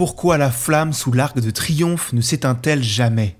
Pourquoi la flamme sous l'arc de triomphe ne s'éteint-elle jamais?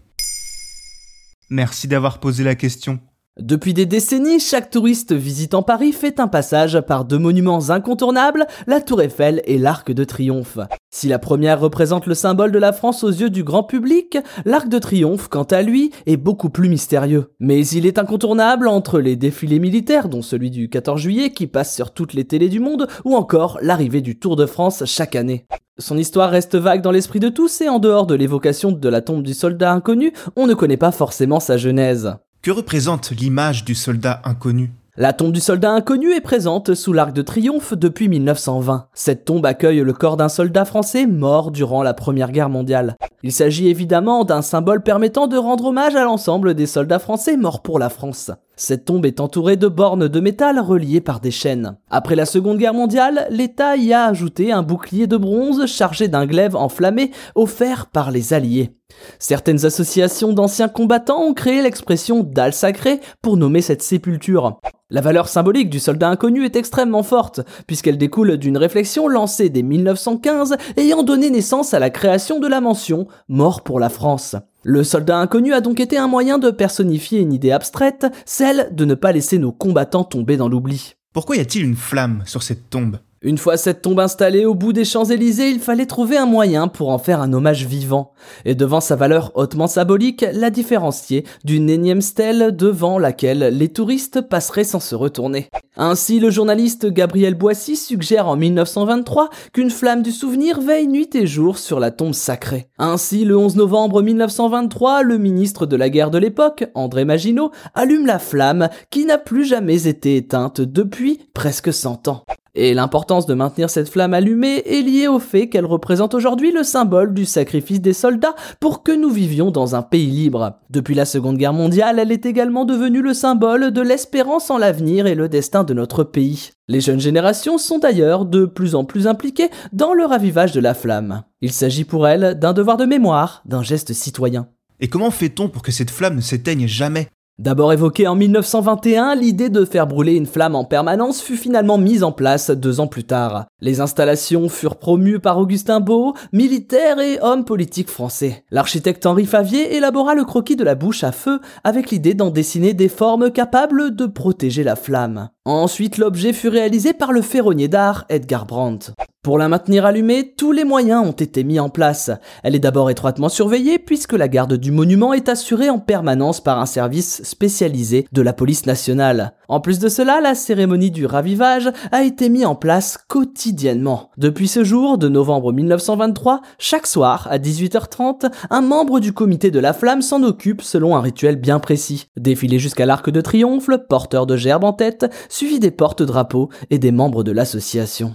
Merci d'avoir posé la question. Depuis des décennies, chaque touriste visitant Paris fait un passage par deux monuments incontournables, la Tour Eiffel et l'Arc de Triomphe. Si la première représente le symbole de la France aux yeux du grand public, l'Arc de Triomphe, quant à lui, est beaucoup plus mystérieux. Mais il est incontournable entre les défilés militaires, dont celui du 14 juillet qui passe sur toutes les télés du monde, ou encore l'arrivée du Tour de France chaque année. Son histoire reste vague dans l'esprit de tous et en dehors de l'évocation de la tombe du soldat inconnu, on ne connaît pas forcément sa genèse. Que représente l'image du soldat inconnu? La tombe du soldat inconnu est présente sous l'Arc de Triomphe depuis 1920. Cette tombe accueille le corps d'un soldat français mort durant la Première Guerre mondiale. Il s'agit évidemment d'un symbole permettant de rendre hommage à l'ensemble des soldats français morts pour la France. Cette tombe est entourée de bornes de métal reliées par des chaînes. Après la Seconde Guerre mondiale, l'État y a ajouté un bouclier de bronze chargé d'un glaive enflammé offert par les Alliés. Certaines associations d'anciens combattants ont créé l'expression dalle sacrée pour nommer cette sépulture. La valeur symbolique du soldat inconnu est extrêmement forte, puisqu'elle découle d'une réflexion lancée dès 1915 ayant donné naissance à la création de la mention Mort pour la France. Le soldat inconnu a donc été un moyen de personnifier une idée abstraite, celle de ne pas laisser nos combattants tomber dans l'oubli. Pourquoi y a-t-il une flamme sur cette tombe? Une fois cette tombe installée au bout des Champs-Élysées, il fallait trouver un moyen pour en faire un hommage vivant, et devant sa valeur hautement symbolique, la différencier d'une énième stèle devant laquelle les touristes passeraient sans se retourner. Ainsi, le journaliste Gabriel Boissy suggère en 1923 qu'une flamme du souvenir veille nuit et jour sur la tombe sacrée. Ainsi, le 11 novembre 1923, le ministre de la guerre de l'époque, André Maginot, allume la flamme qui n'a plus jamais été éteinte depuis presque 100 ans. Et l'importance de maintenir cette flamme allumée est liée au fait qu'elle représente aujourd'hui le symbole du sacrifice des soldats pour que nous vivions dans un pays libre. Depuis la Seconde Guerre mondiale, elle est également devenue le symbole de l'espérance en l'avenir et le destin de notre pays. Les jeunes générations sont d'ailleurs de plus en plus impliquées dans le ravivage de la flamme. Il s'agit pour elles d'un devoir de mémoire, d'un geste citoyen. Et comment fait-on pour que cette flamme ne s'éteigne jamais? D'abord évoquée en 1921, l'idée de faire brûler une flamme en permanence fut finalement mise en place deux ans plus tard. Les installations furent promues par Augustin Beau, militaire et homme politique français. L'architecte Henri Favier élabora le croquis de la bouche à feu avec l'idée d'en dessiner des formes capables de protéger la flamme. Ensuite, l'objet fut réalisé par le ferronnier d'art Edgar Brandt. Pour la maintenir allumée, tous les moyens ont été mis en place. Elle est d'abord étroitement surveillée puisque la garde du monument est assurée en permanence par un service spécialisé de la police nationale. En plus de cela, la cérémonie du ravivage a été mise en place quotidiennement. Depuis ce jour de novembre 1923, chaque soir à 18h30, un membre du comité de la flamme s'en occupe selon un rituel bien précis. Défilé jusqu'à l'arc de triomphe, porteur de gerbes en tête, suivi des porte-drapeaux et des membres de l'association.